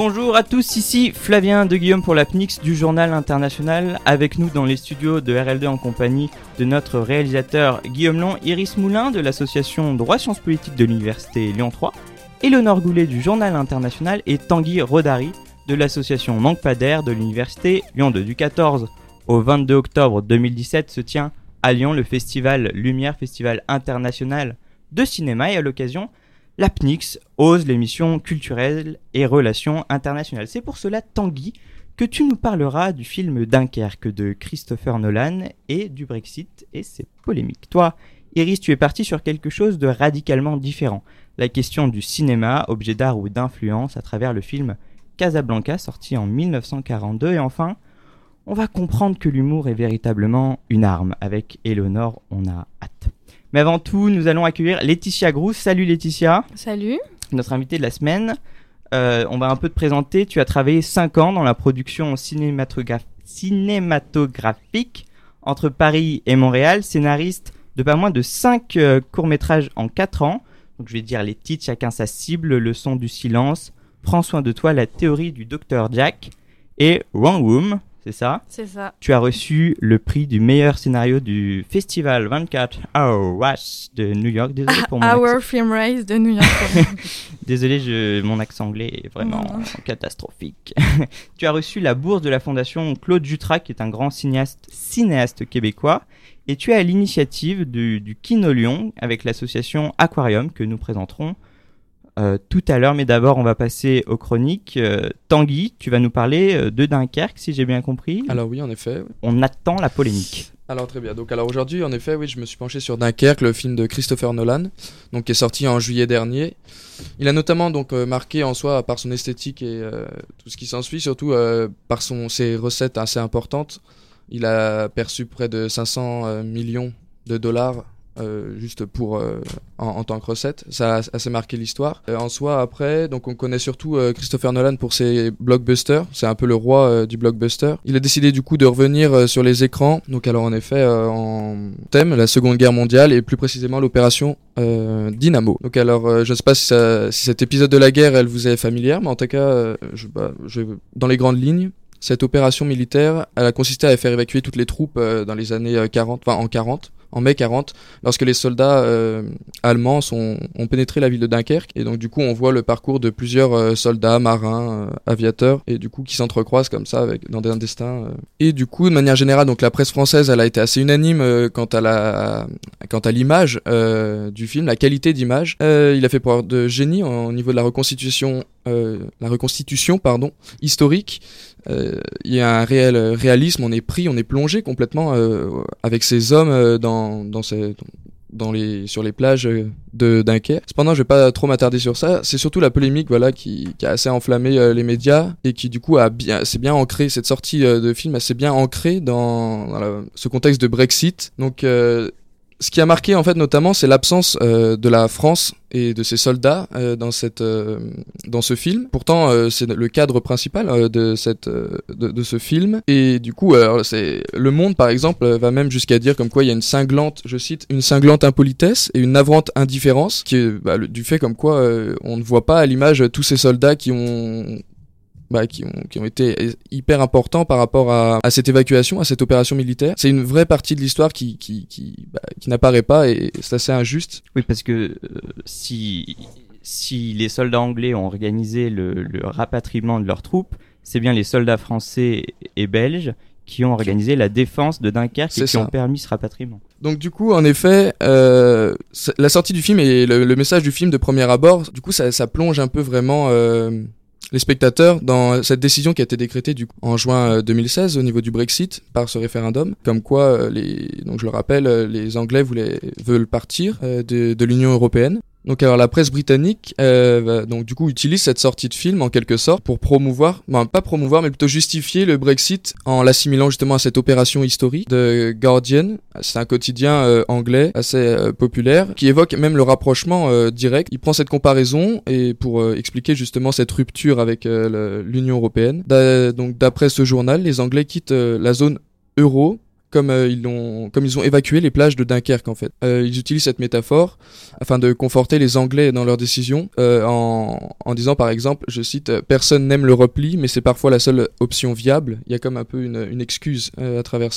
Bonjour à tous, ici Flavien de Guillaume pour la PNIX du Journal International, avec nous dans les studios de RLD en compagnie de notre réalisateur Guillaume Long, Iris Moulin de l'association Droit Sciences Politiques de l'Université Lyon 3, Éléonore Goulet du Journal International et Tanguy Rodari de l'association Manque pas d'air de l'Université Lyon 2. Du 14 au 22 octobre 2017 se tient à Lyon le festival Lumière, festival international de cinéma et à l'occasion l'APNIX ose l'émission culturelle et relations internationales. C'est pour cela, Tanguy, que tu nous parleras du film Dunkerque de Christopher Nolan et du Brexit et ses polémiques. Toi, Iris, tu es parti sur quelque chose de radicalement différent. La question du cinéma, objet d'art ou d'influence à travers le film Casablanca sorti en 1942 et enfin, on va comprendre que l'humour est véritablement une arme. Avec Eleonore, on a hâte. Mais avant tout, nous allons accueillir Laetitia Grous. Salut Laetitia. Salut. Notre invitée de la semaine. Euh, on va un peu te présenter. Tu as travaillé 5 ans dans la production cinématographique entre Paris et Montréal, scénariste de pas moins de 5 euh, courts-métrages en 4 ans. Donc je vais dire les titres, chacun sa cible, Le son du silence, Prends soin de toi, la théorie du docteur Jack et Wrong Room, c'est ça C'est ça. Tu as reçu le prix du meilleur scénario du festival 24 Hour Rush de New York. Désolé pour mon Hour Film Race de New York. Désolé, je, mon accent anglais est vraiment catastrophique. tu as reçu la bourse de la fondation Claude Jutras, qui est un grand cinéaste, cinéaste québécois. Et tu es à l'initiative du, du Kino Lyon avec l'association Aquarium que nous présenterons euh, tout à l'heure, mais d'abord on va passer aux chroniques. Euh, Tanguy, tu vas nous parler euh, de Dunkerque, si j'ai bien compris. Alors oui, en effet. On attend la polémique. Alors très bien. Donc alors aujourd'hui, en effet, oui, je me suis penché sur Dunkerque, le film de Christopher Nolan, donc qui est sorti en juillet dernier. Il a notamment donc marqué en soi par son esthétique et tout ce qui s'ensuit, surtout par son ses recettes assez importantes. Il a perçu près de 500 millions de dollars euh, juste pour euh, en, tant que recette. Ça a assez marqué l'histoire. Euh, en soi, après, donc on connaît surtout Christopher Nolan pour ses blockbusters. C'est un peu le roi du blockbuster. Il a décidé du coup de revenir sur les écrans. Donc alors en effet, en thème la Seconde Guerre mondiale et plus précisément l'opération Dynamo. Donc alors, je ne sais pas si, si, cet épisode de la guerre, elle vous est familière, mais en tout cas, je, bah, je, dans les grandes lignes, cette opération militaire, elle a consisté à faire évacuer toutes les troupes dans les années 40, enfin en 40, en mai 40, lorsque les soldats euh, allemands ont pénétré la ville de Dunkerque. Et donc du coup, on voit le parcours de plusieurs euh, soldats, marins, euh, aviateurs, et du coup qui s'entrecroisent comme ça avec, dans des destins. Et du coup, de manière générale, donc la presse française, elle a été assez unanime quant à la, quant à l'image du film, la qualité d'image. il a fait preuve de génie au niveau de la reconstitution la reconstitution pardon historique il y a un réel réalisme on est pris on est plongé complètement avec ces hommes dans dans, dans, les, sur les plages de Dunkerque. Cependant, je vais pas trop m'attarder sur ça. C'est surtout la polémique, voilà, qui, a assez enflammé euh, les médias et qui du coup a bien, c'est bien ancré cette sortie euh, de film, assez bien ancrée dans, ce contexte de Brexit. Donc euh, ce qui a marqué en fait notamment, c'est l'absence euh, de la France et de ses soldats euh, dans cette euh, dans ce film. Pourtant, c'est le cadre principal de cette de, de, ce film. Et du coup, c'est le Monde par exemple va même jusqu'à dire comme quoi il y a une cinglante, je cite, une cinglante impolitesse et une navrante indifférence qui est bah, du fait comme quoi on ne voit pas à l'image tous ces soldats qui ont bah, qui, ont, qui ont été hyper importants par rapport à, à cette évacuation, à cette opération militaire. C'est une vraie partie de l'histoire qui, qui, qui, bah, qui n'apparaît pas et c'est assez injuste. Oui, parce que euh, si, si les soldats anglais ont organisé le, le rapatriement de leurs troupes, c'est bien les soldats français et belges qui ont organisé la défense de Dunkerque et qui ont permis ce rapatriement. Donc du coup, en effet, euh, la sortie du film et le, le, message du film de premier abord, du coup, ça, ça plonge un peu vraiment euh, les spectateurs dans cette décision qui a été décrétée du en juin 2016 euh, au niveau du Brexit par ce référendum, comme quoi euh, les donc je le rappelle, euh, les Anglais voulaient veulent partir de l'Union européenne donc alors la presse britannique euh, donc du coup utilise cette sortie de film en quelque sorte pour promouvoir, ben, pas promouvoir mais plutôt justifier le Brexit en l'assimilant justement à cette opération historique de Guardian. C'est un quotidien euh, anglais assez euh, populaire qui évoque même le rapprochement euh, direct. Il prend cette comparaison et pour expliquer justement cette rupture avec l'Union européenne. donc d'après ce journal, les Anglais quittent la zone euro comme ils ont comme ils ont évacué les plages de Dunkerque en fait. ils utilisent cette métaphore afin de conforter les Anglais dans leurs décisions en, en disant par exemple, je cite, personne n'aime le repli, mais c'est parfois la seule option viable. Il y a comme un peu une, excuse à travers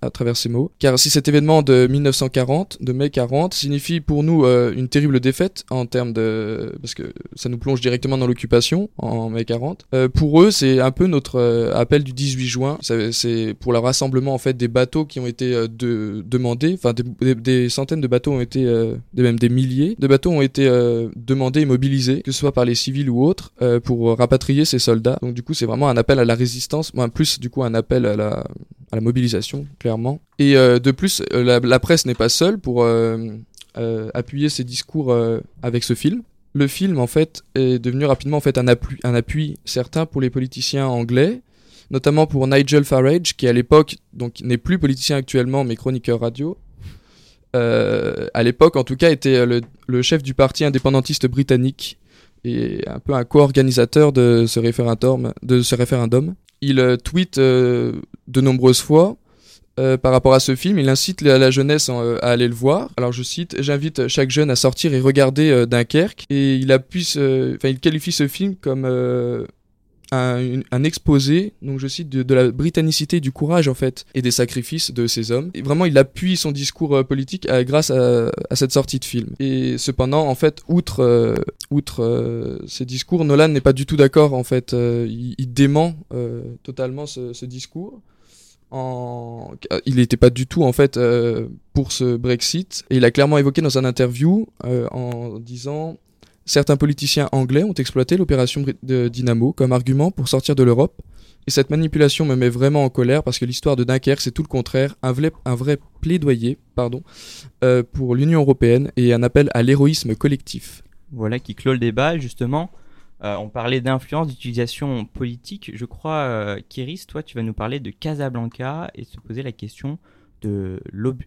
à travers ces mots. Car si cet événement de 1940, de mai 40, signifie pour nous une terrible défaite en termes de parce que ça nous plonge directement dans l'occupation en mai 40. pour eux, c'est un peu notre appel du 18 juin. C'est pour le rassemblement en fait des bateaux qui ont été euh, de, demandés. Enfin, des, centaines de bateaux ont été, euh, même des milliers de bateaux ont été euh, demandés et mobilisés, que ce soit par les civils ou autres, pour rapatrier ces soldats. Donc du coup, c'est vraiment un appel à la résistance, moins plus du coup un appel à la, à la mobilisation, clairement. Et de plus, la, presse n'est pas seule pour appuyer ses discours avec ce film le film en fait est devenu rapidement en fait un un appui certain pour les politiciens anglais notamment pour Nigel Farage, qui à l'époque, donc n'est plus politicien actuellement, mais chroniqueur radio. Euh, à l'époque, en tout cas, était le, chef du parti indépendantiste britannique et un peu un co-organisateur de ce référendum. Il euh, tweet euh, de nombreuses fois par rapport à ce film. Il incite la, jeunesse à aller le voir. Alors je cite J'invite chaque jeune à sortir et regarder Dunkerque. Et il appuie, il qualifie ce film comme un, exposé, donc je cite, de, la britannicité, du courage en fait, et des sacrifices de ces hommes. Et vraiment, il appuie son discours euh, politique euh, grâce à, cette sortie de film. Et cependant, en fait, outre, euh, outre ces discours, Nolan n'est pas du tout d'accord en fait. Il, dément totalement ce, discours. En... Il n'était pas du tout en fait pour ce Brexit et il a clairement évoqué dans un interview en disant Certains politiciens anglais ont exploité l'opération de Dynamo comme argument pour sortir de l'Europe, et cette manipulation me met vraiment en colère parce que l'histoire de Dunkerque, c'est tout le contraire, un vrai, plaidoyer pardon, euh, pour l'Union européenne et un appel à l'héroïsme collectif. Voilà qui clôt le débat, justement. Euh, on parlait d'influence, d'utilisation politique. Je crois, euh, Kéris, toi, tu vas nous parler de Casablanca et se poser la question de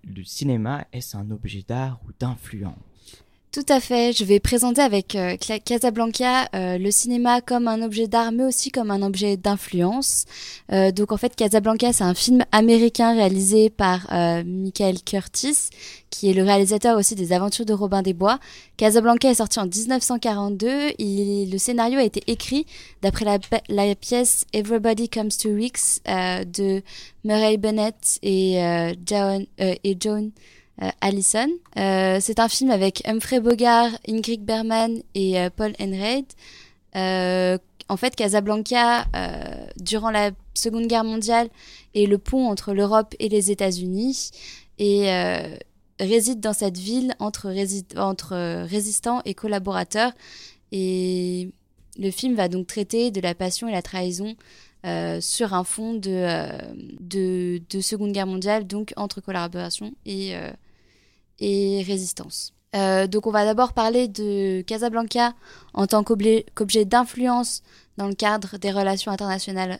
du cinéma. Est-ce un objet d'art ou d'influence? Tout à fait. Je vais présenter avec euh, Casablanca euh, le cinéma comme un objet d'art, mais aussi comme un objet d'influence. Euh, donc en fait, Casablanca, c'est un film américain réalisé par Michael Curtis, qui est le réalisateur aussi des Aventures de Robin des Bois. Casablanca est sorti en 1942. Il, le scénario a été écrit d'après la, pièce Everybody Comes to Weeks de Murray Bennett et, John, et euh, Allison. Euh, c'est un film avec Humphrey Bogart, Ingrid Bergman et euh, Paul Enraid. en fait, Casablanca, durant la Seconde Guerre mondiale, est le pont entre l'Europe et les États-Unis et réside dans cette ville entre, résistants et collaborateurs. Et le film va donc traiter de la passion et la trahison sur un fond de, Seconde Guerre mondiale, donc entre collaboration et, et résistance. Euh, donc on va d'abord parler de Casablanca en tant qu'objet d'influence dans le cadre des relations internationales.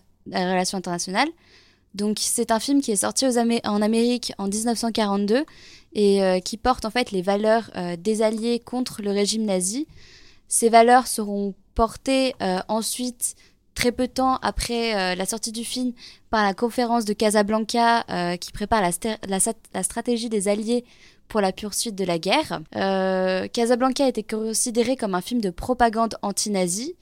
Donc c'est un film qui est sorti en Amérique en 1942 et euh, qui porte en fait les valeurs euh, des Alliés contre le régime nazi. Ces valeurs seront portées ensuite très peu de temps après la sortie du film par la conférence de Casablanca qui prépare la, stratégie des Alliés pour la poursuite de la guerre. Euh, Casablanca été considéré comme un film de propagande anti-nazi.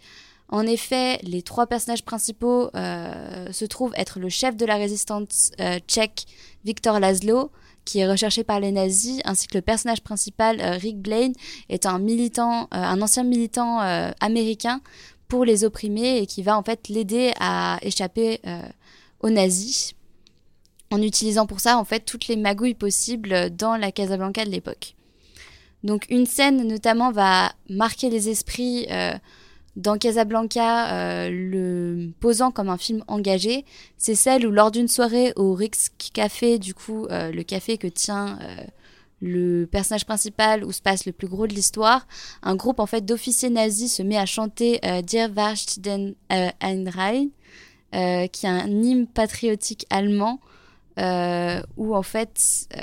En effet, les trois personnages principaux euh, se trouvent être le chef de la résistance euh, tchèque, Victor Laszlo, qui est recherché par les nazis, ainsi que le personnage principal, Rick Blaine, est un militant, un ancien militant américain pour les opprimer et qui va en fait l'aider à échapper aux nazis en utilisant pour ça en fait toutes les magouilles possibles dans la Casablanca de l'époque. Donc une scène notamment va marquer les esprits euh, dans Casablanca, euh, le posant comme un film engagé. C'est celle où lors d'une soirée au Rix Café, du coup euh, le café que tient le personnage principal où se passe le plus gros de l'histoire, un groupe en fait d'officiers nazis se met à chanter Dir Wacht den Einrhein, qui est un hymne patriotique allemand euh, où en fait, euh,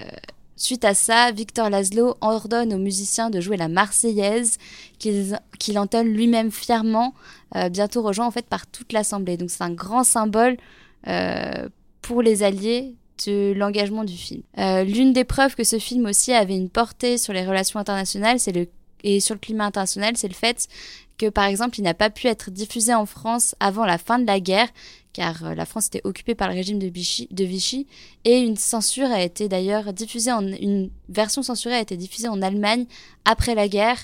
suite à ça, Victor Laszlo ordonne aux musiciens de jouer la Marseillaise, qu'il entonne lui-même fièrement, euh, bientôt rejoint en fait par toute l'Assemblée. Donc c'est un grand symbole pour les Alliés de l'engagement du film. Euh, l'une des preuves que ce film aussi avait une portée sur les relations internationales le, et sur le climat international, c'est le fait que par exemple il n'a pas pu être diffusé en France avant la fin de la guerre car euh, la France était occupée par le régime de Vichy, et une censure a été d'ailleurs diffusée en une version censurée a été diffusée en Allemagne après la guerre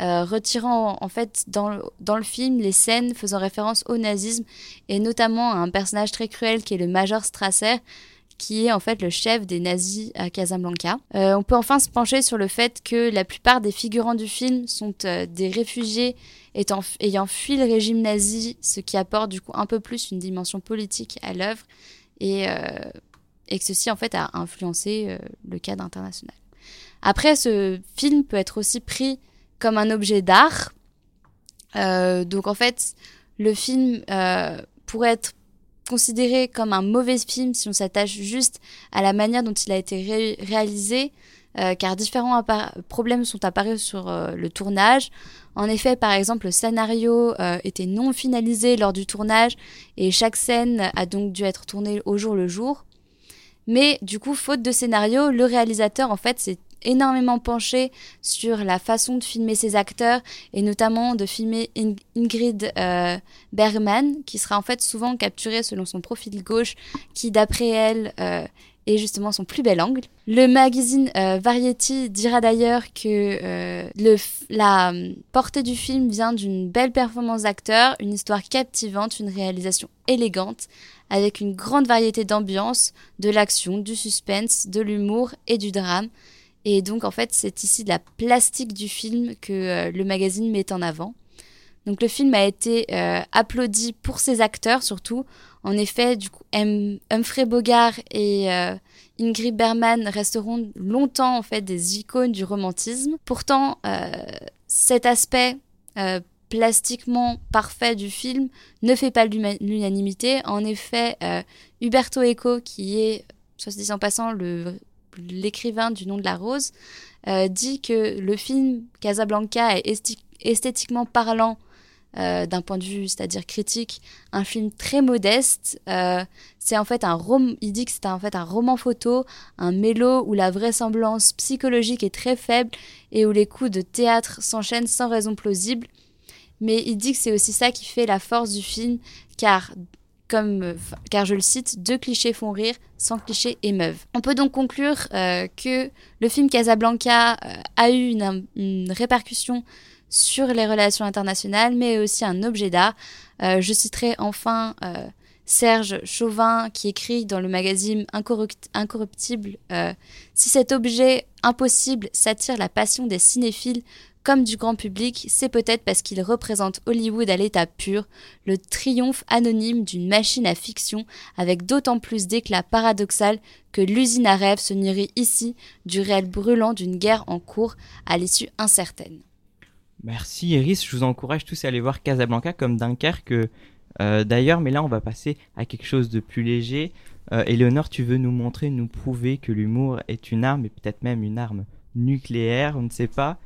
euh, retirant en fait dans dans le film les scènes faisant référence au nazisme et notamment à un personnage très cruel qui est le Major Strasser qui est en fait le chef des nazis à Casablanca. Euh, on peut enfin se pencher sur le fait que la plupart des figurants du film sont euh, des réfugiés ayant fui le régime nazi, ce qui apporte du coup un peu plus une dimension politique à l'œuvre et, euh, et que ceci en fait a influencé le cadre international. Après, ce film peut être aussi pris comme un objet d'art. Donc en fait, le film pourrait être considéré comme un mauvais film si on s'attache juste à la manière dont il a été ré réalisé, euh, car différents problèmes sont apparus sur euh, le tournage. En effet, par exemple, le scénario euh, était non finalisé lors du tournage et chaque scène a donc dû être tournée au jour le jour. Mais du coup, faute de scénario, le réalisateur en fait s'est énormément penché sur la façon de filmer ses acteurs et notamment de filmer In Ingrid euh, Bergman qui sera en fait souvent capturée selon son profil gauche qui d'après elle euh, est justement son plus bel angle. Le magazine euh, Variety dira d'ailleurs que la portée du film vient d'une belle performance d'acteur, une histoire captivante, une réalisation élégante avec une grande variété d'ambiance, de l'action, du suspense, de l'humour et du drame. Et donc, en fait, c'est ici de la plastique du film que euh, le magazine met en avant. Donc, le film a été euh, applaudi pour ses acteurs, surtout. En effet, du coup, Humphrey Bogart et euh, Ingrid Bergman resteront longtemps, en fait, des icônes du romantisme. Pourtant, cet aspect plastiquement parfait du film ne fait pas l'unanimité. En effet, Huberto Eco, qui est, soit se dit en passant, le l'écrivain du nom de la rose, euh, dit que le film Casablanca est esthétiquement parlant euh, d'un point de vue, c'est-à-dire critique, un film très modeste. Euh, c'est en fait un rom il dit que c'est en fait un roman photo, un mélo où la vraisemblance psychologique est très faible et où les coups de théâtre s'enchaînent sans raison plausible. Mais il dit que c'est aussi ça qui fait la force du film, car comme, car je le cite, deux clichés font rire, sans clichés émeuvent. On peut donc conclure euh, que le film Casablanca euh, a eu une, répercussion sur les relations internationales, mais aussi un objet d'art. Euh, je citerai enfin euh, Serge Chauvin qui écrit dans le magazine Incorrupt Incorruptible Si cet objet impossible s'attire la passion des cinéphiles, comme du grand public, c'est peut-être parce qu'il représente Hollywood à l'état pur, le triomphe anonyme d'une machine à fiction avec d'autant plus d'éclat paradoxal que l'usine à rêve se nourrit ici du réel brûlant d'une guerre en cours à l'issue incertaine. Merci Iris, je vous encourage tous à aller voir Casablanca comme Dunkerque euh, d'ailleurs, mais là on va passer à quelque chose de plus léger. Euh, Éléonore, tu veux nous montrer, nous prouver que l'humour est une arme et peut-être même une arme nucléaire, on ne sait pas.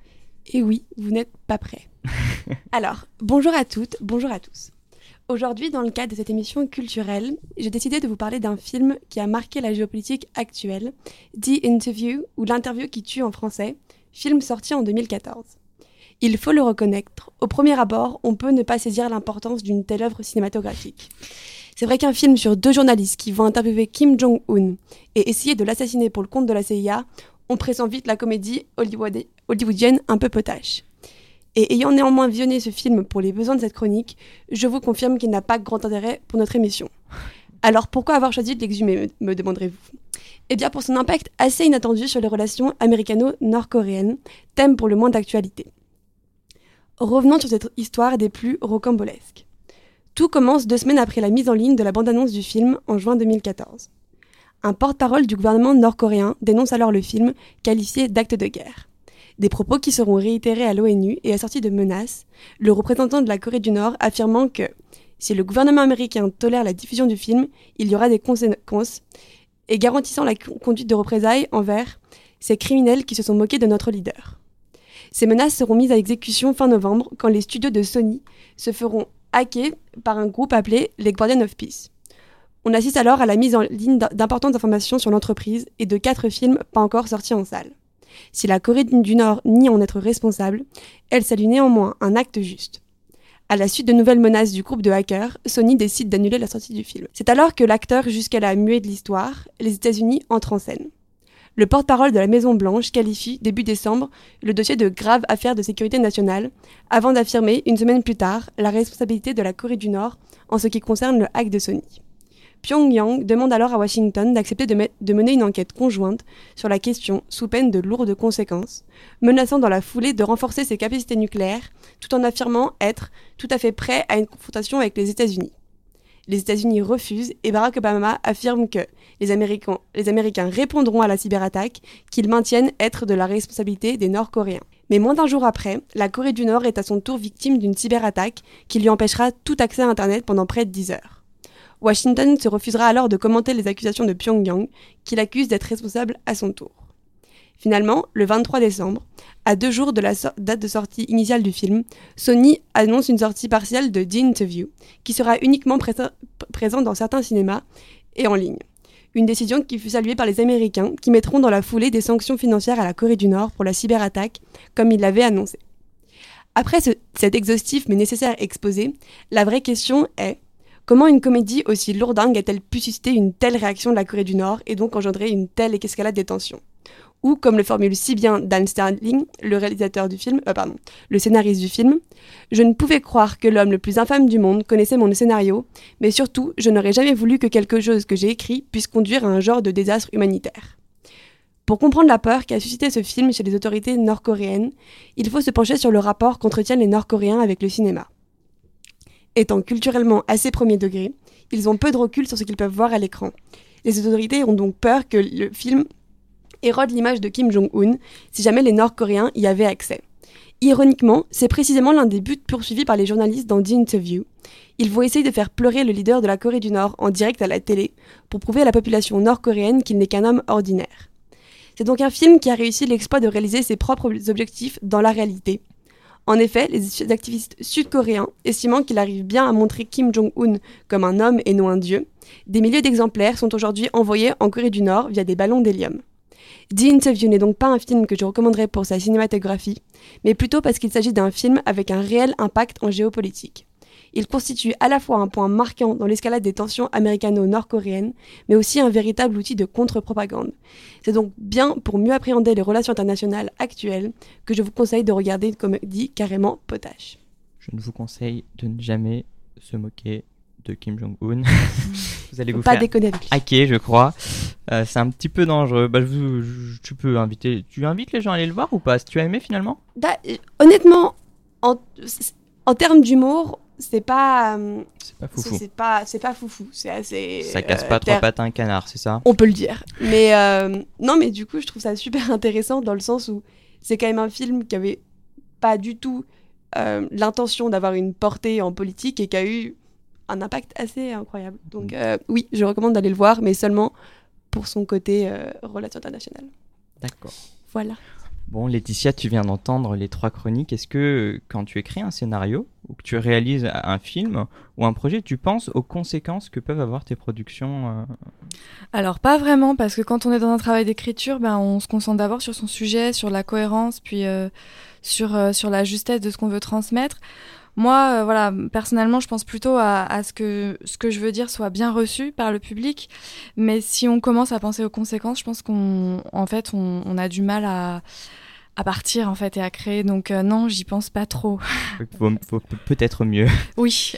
Et oui, vous n'êtes pas prêts. Alors, bonjour à toutes, bonjour à tous. Aujourd'hui, dans le cadre de cette émission culturelle, j'ai décidé de vous parler d'un film qui a marqué la géopolitique actuelle, The Interview, ou L'interview qui tue en français, film sorti en 2014. Il faut le reconnaître, au premier abord, on peut ne pas saisir l'importance d'une telle œuvre cinématographique. C'est vrai qu'un film sur deux journalistes qui vont interviewer Kim Jong-un et essayer de l'assassiner pour le compte de la CIA, on pressent vite la comédie hollywoodienne un peu potache. Et ayant néanmoins visionné ce film pour les besoins de cette chronique, je vous confirme qu'il n'a pas grand intérêt pour notre émission. Alors pourquoi avoir choisi de l'exhumer, me demanderez-vous? Eh bien pour son impact assez inattendu sur les relations américano-nord-coréennes, thème pour le moins d'actualité. Revenons sur cette histoire des plus rocambolesques. Tout commence deux semaines après la mise en ligne de la bande-annonce du film en juin 2014. Un porte-parole du gouvernement nord-coréen dénonce alors le film, qualifié d'acte de guerre. Des propos qui seront réitérés à l'ONU et assortis de menaces, le représentant de la Corée du Nord affirmant que si le gouvernement américain tolère la diffusion du film, il y aura des conséquences, et garantissant la conduite de représailles envers ces criminels qui se sont moqués de notre leader. Ces menaces seront mises à exécution fin novembre quand les studios de Sony se feront hacker par un groupe appelé les Guardians of Peace. On assiste alors à la mise en ligne d'importantes informations sur l'entreprise et de quatre films pas encore sortis en salle. Si la Corée du Nord nie en être responsable, elle salue néanmoins un acte juste. À la suite de nouvelles menaces du groupe de hackers, Sony décide d'annuler la sortie du film. C'est alors que l'acteur jusqu'à muet de l'histoire, les États-Unis, entre en scène. Le porte-parole de la Maison Blanche qualifie, début décembre, le dossier de grave affaire de sécurité nationale, avant d'affirmer, une semaine plus tard, la responsabilité de la Corée du Nord en ce qui concerne le hack de Sony. Pyongyang demande alors à Washington d'accepter de, mener une enquête conjointe sur la question sous peine de lourdes conséquences, menaçant dans la foulée de renforcer ses capacités nucléaires tout en affirmant être tout à fait prêt à une confrontation avec les États-Unis. Les États-Unis refusent et Barack Obama affirme que les Américains, répondront à la cyberattaque qu'ils maintiennent être de la responsabilité des Nord-Coréens. Mais moins d'un jour après, la Corée du Nord est à son tour victime d'une cyberattaque qui lui empêchera tout accès à Internet pendant près de 10 heures. Washington se refusera alors de commenter les accusations de Pyongyang, qui l'accuse d'être responsable à son tour. Finalement, le 23 décembre, à deux jours de la date de sortie initiale du film, Sony annonce une sortie partielle de The Interview, qui sera uniquement présente dans certains cinémas et en ligne. Une décision qui fut saluée par les Américains, qui mettront dans la foulée des sanctions financières à la Corée du Nord pour la cyberattaque, comme ils l'avaient annoncé. Après cet exhaustif mais nécessaire exposé, la vraie question est Comment une comédie aussi lourdingue a-t-elle pu susciter une telle réaction de la Corée du Nord et donc engendrer une telle escalade des tensions? Ou, comme le formule si bien Dan Sterling, le réalisateur du film, euh, pardon, le scénariste du film, je ne pouvais croire que l'homme le plus infâme du monde connaissait mon scénario, mais surtout, je n'aurais jamais voulu que quelque chose que j'ai écrit puisse conduire à un genre de désastre humanitaire. Pour comprendre la peur qui a suscité ce film chez les autorités nord-coréennes, il faut se pencher sur le rapport qu'entretiennent les Nord-Coréens avec le cinéma. Étant culturellement assez premier degré, ils ont peu de recul sur ce qu'ils peuvent voir à l'écran. Les autorités ont donc peur que le film érode l'image de Kim Jong-un si jamais les Nord-Coréens y avaient accès. Ironiquement, c'est précisément l'un des buts poursuivis par les journalistes dans The Interview. Ils vont essayer de faire pleurer le leader de la Corée du Nord en direct à la télé pour prouver à la population nord-coréenne qu'il n'est qu'un homme ordinaire. C'est donc un film qui a réussi l'exploit de réaliser ses propres objectifs dans la réalité, en effet, les activistes sud-coréens, estimant qu'il arrive bien à montrer Kim Jong-un comme un homme et non un dieu, des milliers d'exemplaires sont aujourd'hui envoyés en Corée du Nord via des ballons d'hélium. The Interview n'est donc pas un film que je recommanderais pour sa cinématographie, mais plutôt parce qu'il s'agit d'un film avec un réel impact en géopolitique. Il constitue à la fois un point marquant dans l'escalade des tensions américano-nord-coréennes, mais aussi un véritable outil de contre-propagande. C'est donc bien pour mieux appréhender les relations internationales actuelles que je vous conseille de regarder une comédie carrément potache. Je ne vous conseille de ne jamais se moquer de Kim Jong-un. vous allez vous pas faire déconner hacker, je crois. Euh, c'est un petit peu dangereux. Bah, tu peux inviter. Tu invites les gens à aller le voir ou pas? Si tu as aimé finalement? Bah, euh, Honnêtement, en, en termes d'humour, c'est pas euh, c'est pas foufou c'est pas c'est pas foufou c'est assez ça casse pas trois pattes à un canard c'est ça? On peut le dire mais euh, non mais du coup je trouve ça super intéressant dans le sens où c'est quand même un film qui avait pas du tout euh, l'intention d'avoir une portée en politique et qui a eu un impact assez incroyable donc mm. oui je recommande d'aller le voir mais seulement pour son côté relation internationale d'accord voilà Bon, Laetitia, tu viens d'entendre les trois chroniques. Est-ce que quand tu écris un scénario ou que tu réalises un film ou un projet, tu penses aux conséquences que peuvent avoir tes productions euh? Alors pas vraiment, parce que quand on est dans un travail d'écriture, ben, on se concentre d'abord sur son sujet, sur la cohérence, puis euh, sur, euh, sur la justesse de ce qu'on veut transmettre. Moi, voilà, personnellement, je pense plutôt à, ce que ce que je veux dire soit bien reçu par le public. Mais si on commence à penser aux conséquences, je pense qu'on, en fait, on a du mal à, à partir en fait et à créer. Donc euh, non, j'y pense pas trop. faut, peut-être mieux. Oui.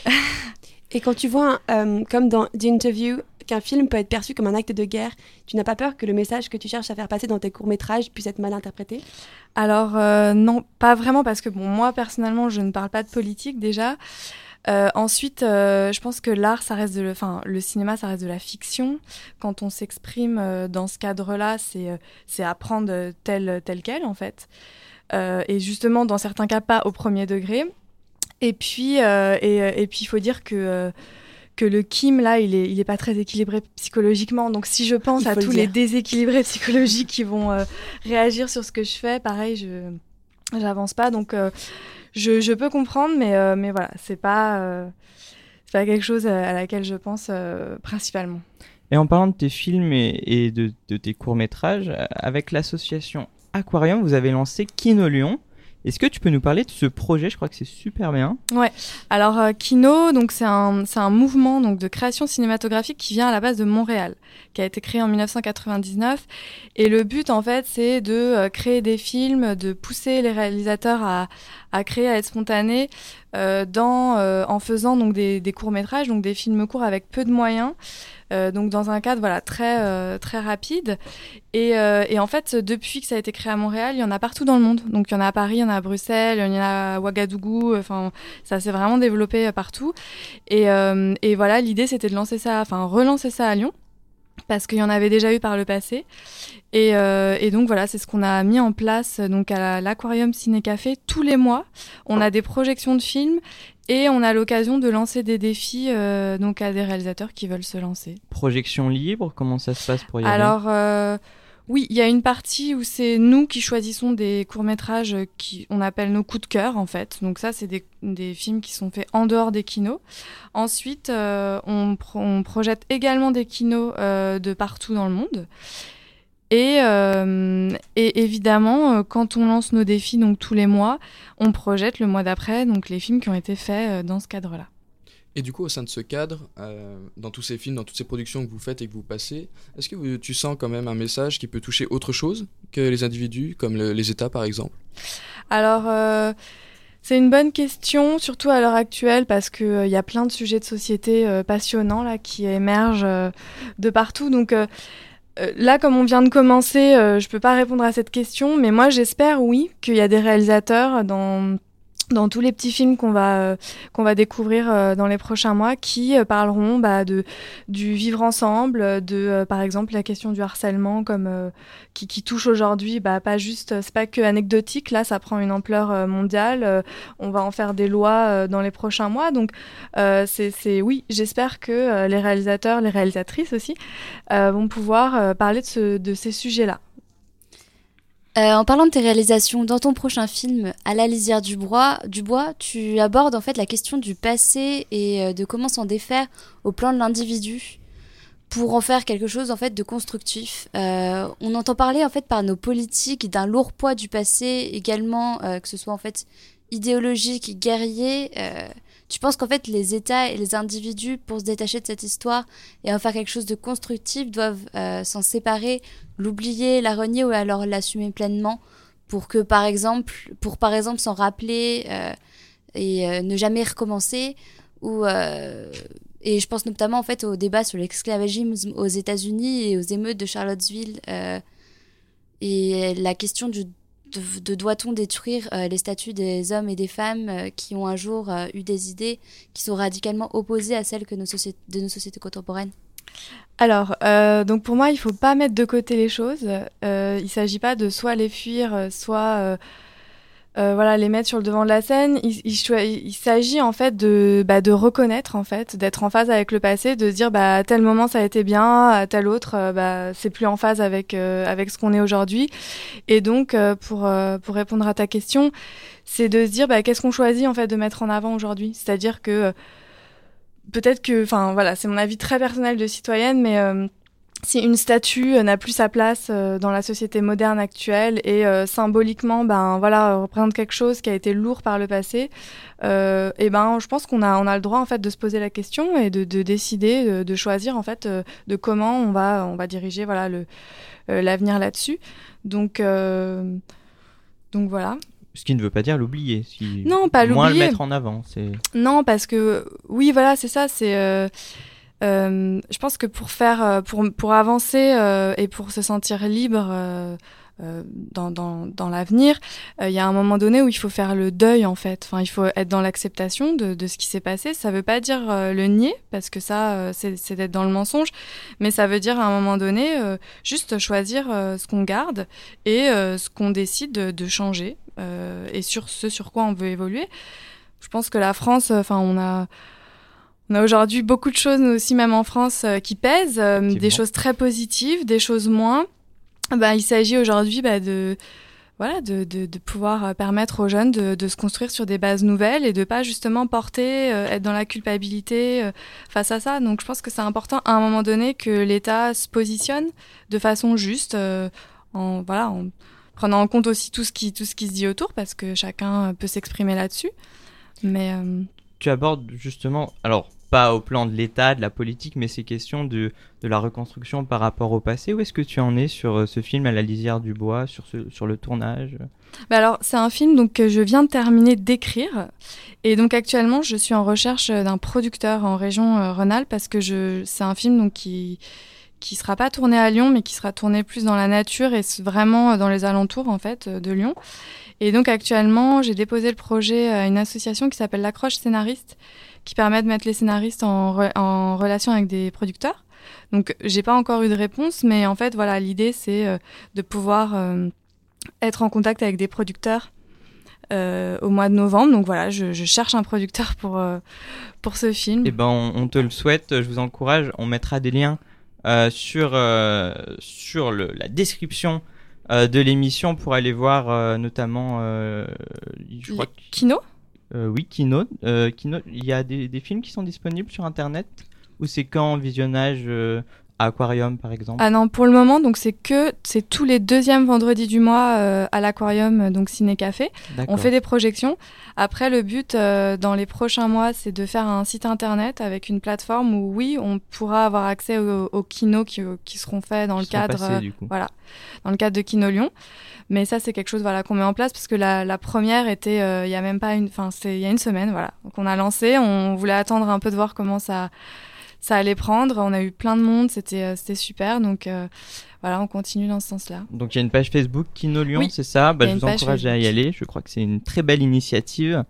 et quand tu vois, euh, comme dans The Interview, qu'un film peut être perçu comme un acte de guerre, tu n'as pas peur que le message que tu cherches à faire passer dans tes courts-métrages puisse être mal interprété? Alors euh, non, pas vraiment parce que bon, moi personnellement, je ne parle pas de politique déjà. Euh, ensuite, euh, je pense que l'art, ça reste de, enfin, le cinéma, ça reste de la fiction. Quand on s'exprime dans ce cadre-là, c'est c'est apprendre tel tel quel en fait. et justement, dans certains cas, pas au premier degré. Et puis, et, et, puis, il faut dire que que le Kim là, il est, il est pas très équilibré psychologiquement. Donc si je pense à tous les déséquilibrés psychologiques qui vont réagir sur ce que je fais, pareil, je j'avance pas. Donc je, je, peux comprendre, mais, euh, mais voilà, c'est pas, euh, pas quelque chose à laquelle je pense principalement. Et en parlant de tes films et, de, de, tes courts-métrages, avec l'association Aquarium, vous avez lancé Kino Lyon. Est-ce que tu peux nous parler de ce projet? Je crois que c'est super bien. Ouais. Alors euh, Kino, donc c'est un un mouvement donc de création cinématographique qui vient à la base de Montréal, qui a été créé en 1999 et le but en fait c'est de euh, créer des films, de pousser les réalisateurs à à créer, à être spontanés euh, dans en faisant donc des, des courts métrages, donc des films courts avec peu de moyens. Euh, donc dans un cadre voilà très euh, très rapide. Et, euh, et, en fait, depuis que ça a été créé à Montréal, il y en a partout dans le monde. Donc il y en a à Paris, il y en a à Bruxelles, il y en a à Ouagadougou. Enfin, ça s'est vraiment développé partout. Et, et voilà, l'idée c'était de lancer ça, enfin relancer ça à Lyon parce qu'il y en avait déjà eu par le passé. Et, et donc voilà, c'est ce qu'on a mis en place donc à l'aquarium Ciné Café tous les mois. On a des projections de films et on a l'occasion de lancer des défis euh, donc à des réalisateurs qui veulent se lancer. Projection libre, comment ça se passe pour y Alors, euh, oui, il y a une partie où c'est nous qui choisissons des courts-métrages qui on appelle nos coups de cœur en fait. Donc ça, c'est des, des, films qui sont faits en dehors des kinos. Ensuite, euh, on, on, projette également des kinos euh, de partout dans le monde. Et, euh, et, évidemment, euh, quand on lance nos défis donc tous les mois, on projette le mois d'après donc les films qui ont été faits euh, dans ce cadre-là. Et du coup, au sein de ce cadre, dans tous ces films, dans toutes ces productions que vous faites et que vous passez, est-ce que tu sens quand même un message qui peut toucher autre chose que les individus, comme les États par exemple? Alors. C'est une bonne question, surtout à l'heure actuelle, parce qu'il y a plein de sujets de société passionnants là qui émergent de partout. Donc, euh, là, comme on vient de commencer, euh, je peux pas répondre à cette question, mais moi j'espère oui qu'il y a des réalisateurs dans dans tous les petits films qu'on va euh, qu'on va découvrir euh, dans les prochains mois qui euh, parleront bah, de du vivre ensemble de par exemple la question du harcèlement comme qui, qui touche aujourd'hui bah pas juste c'est pas que anecdotique. Là ça prend une ampleur mondiale. On va en faire des lois dans les prochains mois. Donc c'est c'est oui j'espère que les réalisateurs les réalisatrices aussi vont pouvoir parler de ce de ces sujets là euh, en parlant de tes réalisations, dans ton prochain film, À la lisière du bois, tu abordes en fait la question du passé et euh, de comment s'en défaire au plan de l'individu pour en faire quelque chose en fait de constructif. Euh, on entend parler en fait par nos politiques d'un lourd poids du passé également, que ce soit en fait idéologique, guerrier. Tu penses qu'en fait les États et les individus, pour se détacher de cette histoire et en faire quelque chose de constructif, doivent euh, s'en séparer, l'oublier, la renier ou alors l'assumer pleinement pour que par exemple, pour par exemple s'en rappeler euh, et euh, ne jamais recommencer ou et je pense notamment en fait au débat sur l'esclavagisme aux États-Unis et aux émeutes de Charlottesville et la question du de, doit-on détruire euh, les statuts des hommes et des femmes euh, qui ont un jour euh, eu des idées qui sont radicalement opposées à celles de nos sociétés contemporaines? Alors, donc pour moi, il faut pas mettre de côté les choses. il ne s'agit pas de soit les fuir, soit euh, voilà, les mettre sur le devant de la scène. Il, il, s'agit en fait de, bah, de reconnaître en fait, d'être en phase avec le passé, de dire bah à tel moment ça a été bien, à tel autre euh, bah c'est plus en phase avec euh, avec ce qu'on est aujourd'hui. Et donc pour pour répondre à ta question, c'est de se dire bah qu'est-ce qu'on choisit en fait de mettre en avant aujourd'hui? C'est-à-dire que peut-être que, enfin voilà, c'est mon avis très personnel de citoyenne, mais si une statue euh, n'a plus sa place euh, dans la société moderne actuelle et euh, symboliquement ben voilà représente quelque chose qui a été lourd par le passé et ben je pense qu'on a on a le droit en fait de se poser la question et de, de décider de, choisir en fait de comment on va on va diriger voilà le l'avenir là-dessus donc donc voilà ce qui ne veut pas dire l'oublier. Si non, pas l'oublier. Moins le mettre en avant. Non, parce que oui, voilà, c'est ça. C'est euh, je pense que pour faire, euh, pour, pour avancer euh, et pour se sentir libre dans, dans, l'avenir, il y a un moment donné où il faut faire le deuil en fait. Enfin, il faut être dans l'acceptation de, de ce qui s'est passé. Ça veut pas dire le nier parce que ça, c'est d'être dans le mensonge, mais ça veut dire à un moment donné juste choisir ce qu'on garde et ce qu'on décide de, de changer et sur ce sur quoi on veut évoluer. Je pense que la France, enfin, on a on a aujourd'hui beaucoup de choses, nous aussi, même en France, euh, qui pèsent, euh, des choses très positives, des choses moins. Bah, il s'agit aujourd'hui bah, de, voilà, de, de, de, pouvoir permettre aux jeunes de, de, se construire sur des bases nouvelles et de pas justement porter, être dans la culpabilité face à ça. Donc je pense que c'est important à un moment donné que l'État se positionne de façon juste, en voilà, en prenant en compte aussi tout ce qui tout ce qui se dit autour parce que chacun peut s'exprimer là-dessus. Mais tu abordes justement, alors pas au plan de l'État, de la politique, mais ces questions de, de la reconstruction par rapport au passé. Où est-ce que tu en es sur euh, ce film à la lisière du bois, sur, ce, sur le tournage? Bah alors, c'est un film donc, que je viens de terminer d'écrire. Et donc actuellement, je suis en recherche d'un producteur en région euh, Rhône-Alpes parce que je, c'est un film donc, qui qui sera pas tourné à Lyon, mais qui sera tourné plus dans la nature et vraiment dans les alentours en fait de Lyon. Et donc actuellement, j'ai déposé le projet à une association qui s'appelle l'Accroche Scénariste, qui permet de mettre les scénaristes en, en relation avec des producteurs. Donc j'ai pas encore eu de réponse, mais en fait voilà, l'idée c'est euh, de pouvoir euh, être en contact avec des producteurs euh, au mois de novembre. Donc voilà, je, je cherche un producteur pour, pour ce film. Eh ben, on, on, te le souhaite, je vous encourage. On mettra des liens sur, sur le, la description de l'émission pour aller voir notamment je crois Kino oui Kino Kino il y a des, des, films qui sont disponibles sur internet ou c'est quand visionnage Aquarium par exemple Ah non, pour le moment, donc c'est que c'est tous les deuxièmes vendredis du mois euh, à l'Aquarium, donc Ciné Café. On fait des projections. Après, le but euh, dans les prochains mois, c'est de faire un site internet avec une plateforme où oui, on pourra avoir accès aux, aux kinos qui, qui, seront faits dans le cadre, passés, voilà, dans le cadre de Kino Lyon. Mais ça, c'est quelque chose voilà qu'on met en place parce que la, la première était euh, il y a même pas une, enfin c'est il y a une semaine, voilà. Donc on a lancé, on voulait attendre un peu de voir comment ça ça allait prendre. On a eu plein de monde, c'était euh, c'était super. Donc euh, voilà, on continue dans ce sens-là. Donc il y a une page Facebook Kino Lyon, c'est ça? Bah, Je vous encourage à y aller. Je crois que c'est une très belle initiative.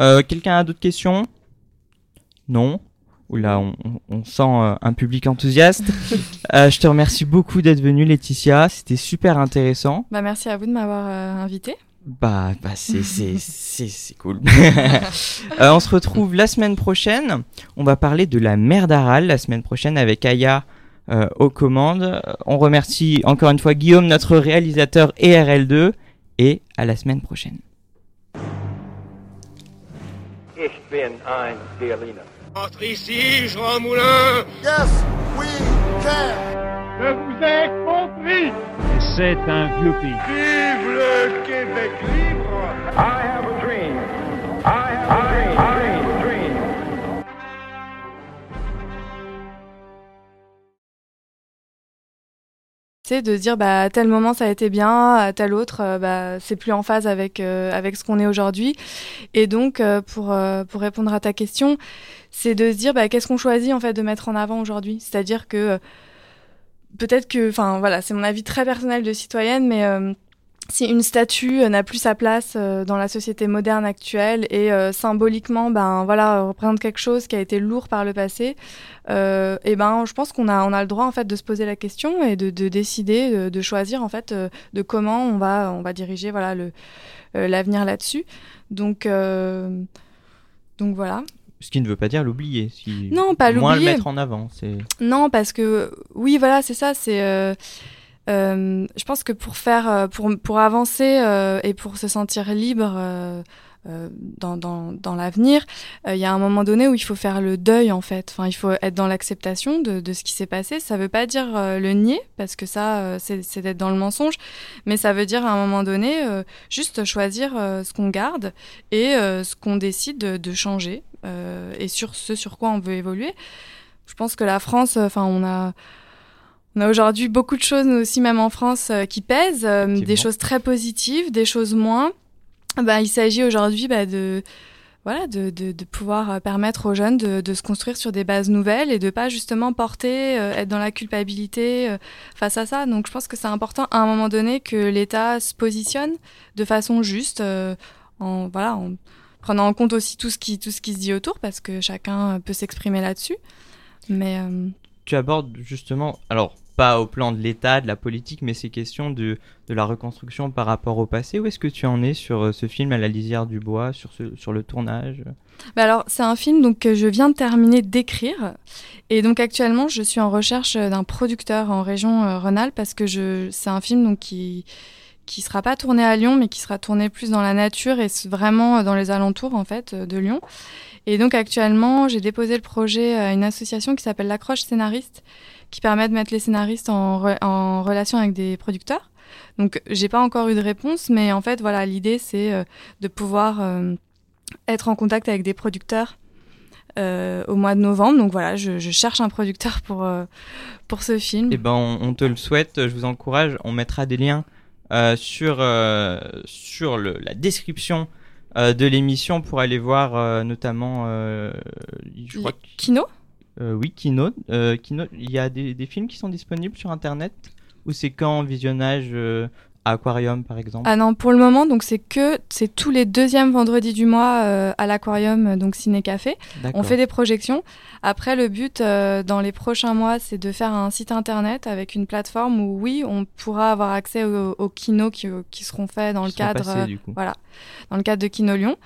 Euh, Quelqu'un a d'autres questions? Non? Oula, on, on sent euh, un public enthousiaste. euh, je te remercie beaucoup d'être venue, Laetitia. C'était super intéressant. Bah, merci à vous de m'avoir euh, invité. Bah, bah c'est c'est cool. euh, on se retrouve la semaine prochaine. On va parler de la mer d'Aral la semaine prochaine avec Aya euh, aux commandes. On remercie encore une fois Guillaume, notre réalisateur et RL2. Et à la semaine prochaine. Ich bin ein Berliner. Entre ici, Jean Moulin Yes, we can Je vous ai compris C'est un vieux pays. Vive le Québec libre I have a dream. I have a dream. I have a dream. C'est de se dire bah à tel moment ça a été bien, à tel autre euh, bah c'est plus en phase avec euh, avec ce qu'on est aujourd'hui. Et donc euh, pour euh, pour répondre à ta question, c'est de se dire bah qu'est-ce qu'on choisit en fait de mettre en avant aujourd'hui? C'est-à-dire que peut-être que enfin voilà c'est mon avis très personnel de citoyenne, mais si une statue n'a plus sa place euh, dans la société moderne actuelle et euh, symboliquement ben voilà représente quelque chose qui a été lourd par le passé euh, et ben je pense qu'on a on a le droit en fait de se poser la question et de, de décider de, de, choisir en fait euh, de comment on va on va diriger voilà le euh, l'avenir là-dessus. Donc euh, donc voilà ce qui ne veut pas dire l'oublier. Si non, pas l'oublier. Moins le mettre en avant. Non, parce que oui, voilà, c'est ça. C'est euh, je pense que pour faire, pour, pour avancer euh, et pour se sentir libre euh, dans, dans, dans l'avenir, il y a un moment donné où il faut faire le deuil en fait. Enfin, il faut être dans l'acceptation de, de ce qui s'est passé. Ça veut pas dire le nier parce que ça, c'est, c'est d'être dans le mensonge, mais ça veut dire à un moment donné juste choisir ce qu'on garde et ce qu'on décide de, de changer et sur ce sur quoi on veut évoluer. Je pense que la France, enfin, on a on a aujourd'hui beaucoup de choses, nous aussi, même en France, euh, qui pèsent, euh, des choses très positives, des choses moins. Bah, il s'agit aujourd'hui bah, de, voilà, de, de, de, pouvoir permettre aux jeunes de, de, se construire sur des bases nouvelles et de pas justement porter, euh, être dans la culpabilité euh, face à ça. Donc je pense que c'est important à un moment donné que l'État se positionne de façon juste, euh, en, voilà, en prenant en compte aussi tout ce qui, tout ce qui se dit autour, parce que chacun peut s'exprimer là-dessus. Mais tu abordes justement, alors pas au plan de l'État, de la politique, mais ces questions de, de la reconstruction par rapport au passé. Où est-ce que tu en es sur euh, ce film à la lisière du bois, sur, ce, sur le tournage? Bah alors, c'est un film donc, que je viens de terminer d'écrire. Et donc actuellement, je suis en recherche d'un producteur en région euh, Rhône-Alpes parce que je, c'est un film donc, qui, qui sera pas tourné à Lyon, mais qui sera tourné plus dans la nature et vraiment dans les alentours en fait de Lyon. Et donc actuellement, j'ai déposé le projet à une association qui s'appelle l'Accroche Scénariste, qui permet de mettre les scénaristes en, relation avec des producteurs. Donc j'ai pas encore eu de réponse, mais en fait voilà, l'idée c'est de pouvoir être en contact avec des producteurs euh, au mois de novembre. Donc voilà, je, cherche un producteur pour, euh, pour ce film. Eh ben, on, te le souhaite, je vous encourage. On mettra des liens euh, sur, euh, sur le, la description euh, de l'émission pour aller voir notamment. je crois Kino? Oui, Kino. Kino. Il y a des, des, films qui sont disponibles sur Internet? Ou c'est quand visionnage à Aquarium par exemple Ah non, pour le moment, donc c'est que c'est tous les deuxièmes vendredis du mois euh, à l'Aquarium, donc Ciné Café. On fait des projections. Après, le but euh, dans les prochains mois, c'est de faire un site internet avec une plateforme où oui, on pourra avoir accès aux, aux kinos qui, qui, seront faits dans le cadre, passés, voilà, dans le cadre de Kino Lyon.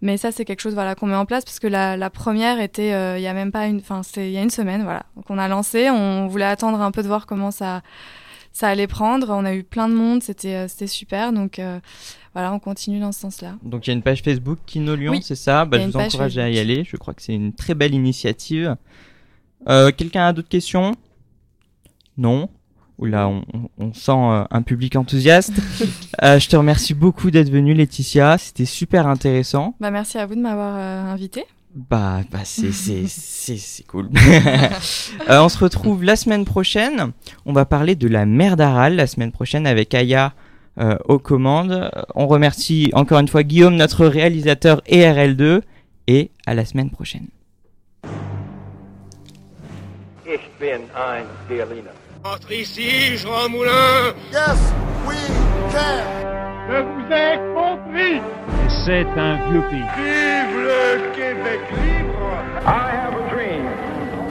Mais ça, c'est quelque chose voilà qu'on met en place parce que la, la première était euh, il y a même pas une, enfin c'est il y a une semaine, voilà. Donc on a lancé, on voulait attendre un peu de voir comment ça ça allait prendre. On a eu plein de monde, c'était euh, c'était super. Donc euh, voilà, on continue dans ce sens-là. Donc il y a une page Facebook Kino Lyon, oui, c'est ça? Bah, Je vous encourage à y aller. Je crois que c'est une très belle initiative. Euh, Quelqu'un a d'autres questions? Non? Oula, on, on sent euh, un public enthousiaste. euh, je te remercie beaucoup d'être venue, Laetitia. C'était super intéressant. Bah, merci à vous de m'avoir euh, invité. Bah, bah c'est, c'est, c'est, c'est cool. euh, on se retrouve la semaine prochaine. On va parler de la mer d'Aral la semaine prochaine avec Aya euh, aux commandes. On remercie encore une fois Guillaume, notre réalisateur et RL2. Et à la semaine prochaine. Ich bin ein Berliner. Entre ici, Jean Moulin. Yes, we can. Je vous ai compris. C'est un vieux pays. Vive le Québec libre. I have a dream.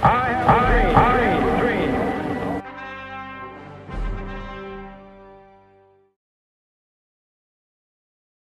I have a dream.